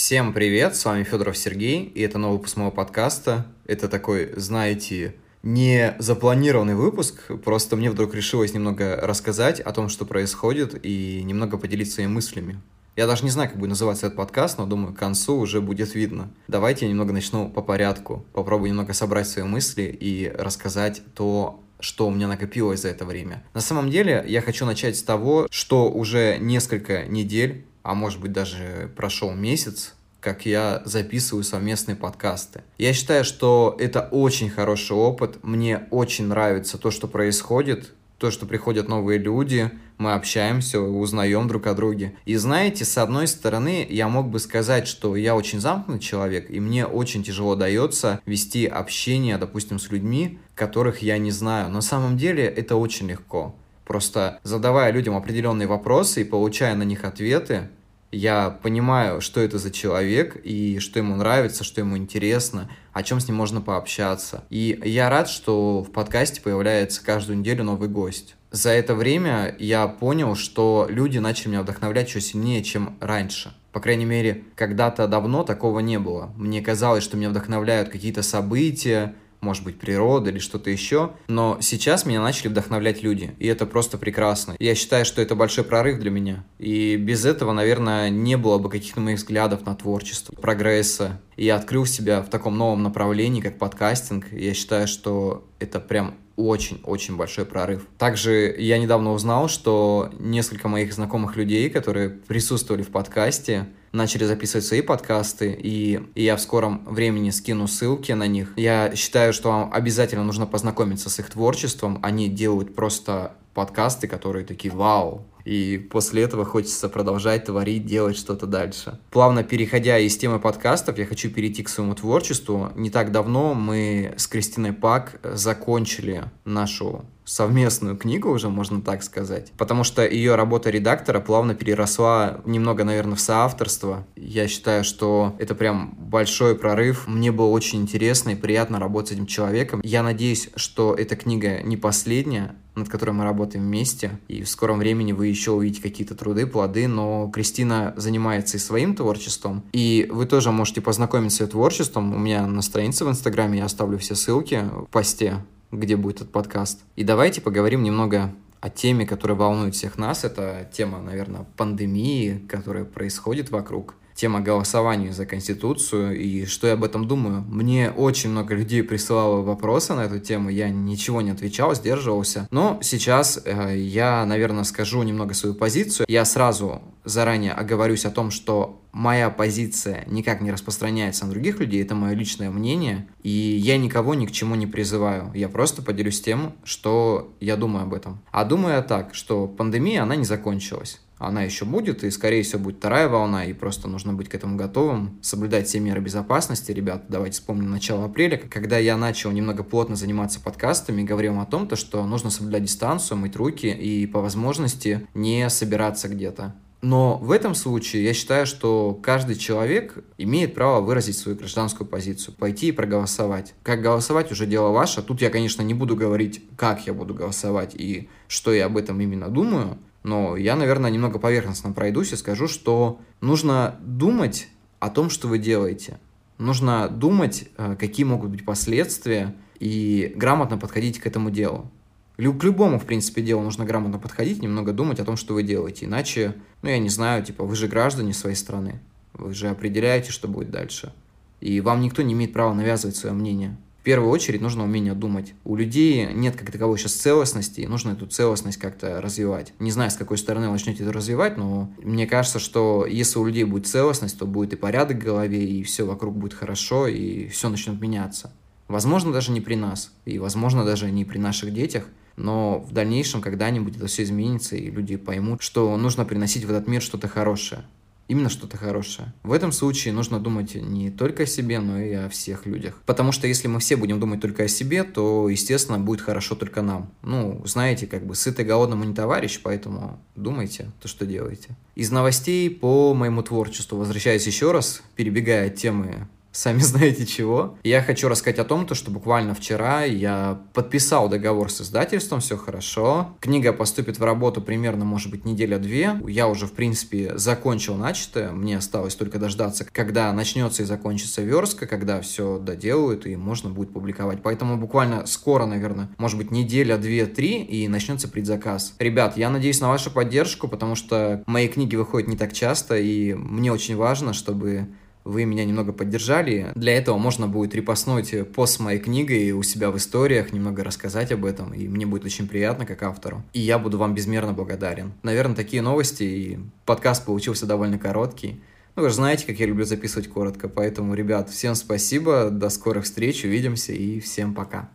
Всем привет, с вами Федоров Сергей, и это новый выпуск моего подкаста. Это такой, знаете, не запланированный выпуск, просто мне вдруг решилось немного рассказать о том, что происходит, и немного поделиться своими мыслями. Я даже не знаю, как будет называться этот подкаст, но думаю, к концу уже будет видно. Давайте я немного начну по порядку, попробую немного собрать свои мысли и рассказать то, что у меня накопилось за это время. На самом деле, я хочу начать с того, что уже несколько недель, а может быть даже прошел месяц, как я записываю совместные подкасты. Я считаю, что это очень хороший опыт. Мне очень нравится то, что происходит, то, что приходят новые люди, мы общаемся, узнаем друг о друге. И знаете, с одной стороны, я мог бы сказать, что я очень замкнутый человек, и мне очень тяжело дается вести общение, допустим, с людьми, которых я не знаю. На самом деле это очень легко. Просто задавая людям определенные вопросы и получая на них ответы, я понимаю, что это за человек и что ему нравится, что ему интересно, о чем с ним можно пообщаться. И я рад, что в подкасте появляется каждую неделю новый гость. За это время я понял, что люди начали меня вдохновлять чуть сильнее, чем раньше. По крайней мере, когда-то давно такого не было. Мне казалось, что меня вдохновляют какие-то события, может быть, природа или что-то еще. Но сейчас меня начали вдохновлять люди, и это просто прекрасно. Я считаю, что это большой прорыв для меня. И без этого, наверное, не было бы каких-то моих взглядов на творчество, прогресса. И я открыл себя в таком новом направлении, как подкастинг. И я считаю, что это прям очень-очень большой прорыв. Также я недавно узнал, что несколько моих знакомых людей, которые присутствовали в подкасте, начали записывать свои подкасты, и, я в скором времени скину ссылки на них. Я считаю, что вам обязательно нужно познакомиться с их творчеством. Они делают просто подкасты, которые такие «Вау!» И после этого хочется продолжать творить, делать что-то дальше. Плавно переходя из темы подкастов, я хочу перейти к своему творчеству. Не так давно мы с Кристиной Пак закончили нашу совместную книгу уже, можно так сказать. Потому что ее работа редактора плавно переросла немного, наверное, в соавторство. Я считаю, что это прям большой прорыв. Мне было очень интересно и приятно работать с этим человеком. Я надеюсь, что эта книга не последняя, над которой мы работаем вместе. И в скором времени вы еще увидите какие-то труды, плоды, но Кристина занимается и своим творчеством. И вы тоже можете познакомиться с ее творчеством. У меня на странице в Инстаграме я оставлю все ссылки в посте где будет этот подкаст. И давайте поговорим немного о теме, которая волнует всех нас. Это тема, наверное, пандемии, которая происходит вокруг тема голосования за Конституцию и что я об этом думаю. Мне очень много людей присылало вопросы на эту тему, я ничего не отвечал, сдерживался. Но сейчас э, я, наверное, скажу немного свою позицию. Я сразу заранее оговорюсь о том, что моя позиция никак не распространяется на других людей, это мое личное мнение, и я никого ни к чему не призываю. Я просто поделюсь тем, что я думаю об этом. А думаю я так, что пандемия, она не закончилась она еще будет, и, скорее всего, будет вторая волна, и просто нужно быть к этому готовым, соблюдать все меры безопасности. Ребят, давайте вспомним начало апреля, когда я начал немного плотно заниматься подкастами, говорил о том, то, что нужно соблюдать дистанцию, мыть руки и, по возможности, не собираться где-то. Но в этом случае я считаю, что каждый человек имеет право выразить свою гражданскую позицию, пойти и проголосовать. Как голосовать уже дело ваше. Тут я, конечно, не буду говорить, как я буду голосовать и что я об этом именно думаю, но я, наверное, немного поверхностно пройдусь и скажу, что нужно думать о том, что вы делаете. Нужно думать, э, какие могут быть последствия, и грамотно подходить к этому делу. К любому, в принципе, делу нужно грамотно подходить, немного думать о том, что вы делаете. Иначе, ну, я не знаю, типа, вы же граждане своей страны. Вы же определяете, что будет дальше. И вам никто не имеет права навязывать свое мнение первую очередь нужно умение думать. У людей нет как таковой сейчас целостности, и нужно эту целостность как-то развивать. Не знаю, с какой стороны вы начнете это развивать, но мне кажется, что если у людей будет целостность, то будет и порядок в голове, и все вокруг будет хорошо, и все начнет меняться. Возможно, даже не при нас, и возможно, даже не при наших детях, но в дальнейшем когда-нибудь это все изменится, и люди поймут, что нужно приносить в этот мир что-то хорошее именно что-то хорошее. В этом случае нужно думать не только о себе, но и о всех людях. Потому что если мы все будем думать только о себе, то, естественно, будет хорошо только нам. Ну, знаете, как бы сытый голодному не товарищ, поэтому думайте то, что делаете. Из новостей по моему творчеству, возвращаясь еще раз, перебегая от темы сами знаете чего. Я хочу рассказать о том, то, что буквально вчера я подписал договор с издательством, все хорошо. Книга поступит в работу примерно, может быть, неделя-две. Я уже, в принципе, закончил начатое. Мне осталось только дождаться, когда начнется и закончится верстка, когда все доделают и можно будет публиковать. Поэтому буквально скоро, наверное, может быть, неделя, две, три, и начнется предзаказ. Ребят, я надеюсь на вашу поддержку, потому что мои книги выходят не так часто, и мне очень важно, чтобы вы меня немного поддержали. Для этого можно будет репостнуть пост моей книгой у себя в историях, немного рассказать об этом, и мне будет очень приятно как автору. И я буду вам безмерно благодарен. Наверное, такие новости, и подкаст получился довольно короткий. Ну, вы же знаете, как я люблю записывать коротко, поэтому, ребят, всем спасибо, до скорых встреч, увидимся и всем пока.